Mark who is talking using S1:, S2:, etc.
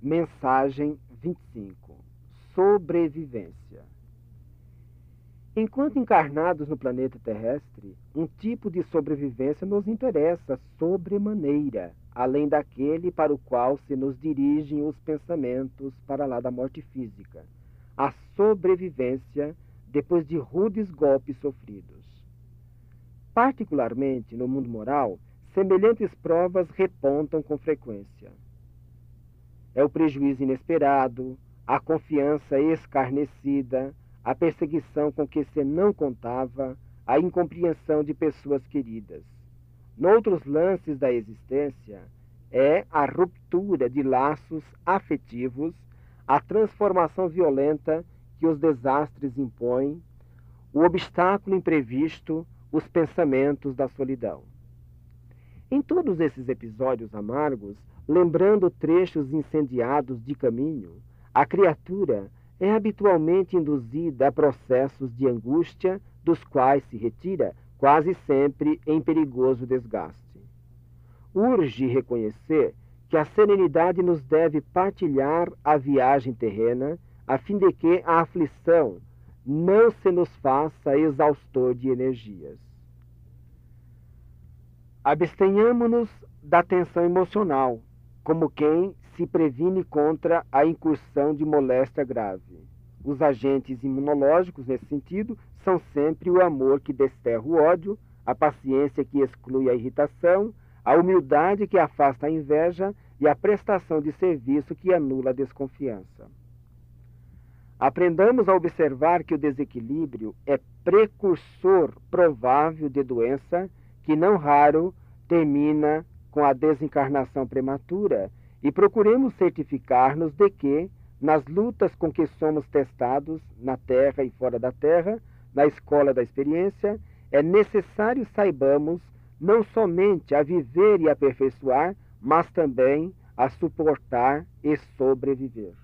S1: Mensagem 25 Sobrevivência Enquanto encarnados no planeta terrestre, um tipo de sobrevivência nos interessa sobremaneira, além daquele para o qual se nos dirigem os pensamentos para lá da morte física. A sobrevivência depois de rudes golpes sofridos. Particularmente no mundo moral, semelhantes provas repontam com frequência. É o prejuízo inesperado, a confiança escarnecida, a perseguição com que se não contava, a incompreensão de pessoas queridas. Noutros lances da existência, é a ruptura de laços afetivos, a transformação violenta que os desastres impõem, o obstáculo imprevisto, os pensamentos da solidão. Em todos esses episódios amargos, lembrando trechos incendiados de caminho, a criatura é habitualmente induzida a processos de angústia, dos quais se retira quase sempre em perigoso desgaste. Urge reconhecer que a serenidade nos deve partilhar a viagem terrena, a fim de que a aflição não se nos faça exaustor de energias. Abstenhamos-nos da tensão emocional, como quem se previne contra a incursão de moléstia grave. Os agentes imunológicos, nesse sentido, são sempre o amor que desterra o ódio, a paciência que exclui a irritação, a humildade que afasta a inveja e a prestação de serviço que anula a desconfiança. Aprendamos a observar que o desequilíbrio é precursor provável de doença que não raro termina com a desencarnação prematura, e procuremos certificar-nos de que, nas lutas com que somos testados, na terra e fora da terra, na escola da experiência, é necessário saibamos não somente a viver e aperfeiçoar, mas também a suportar e sobreviver.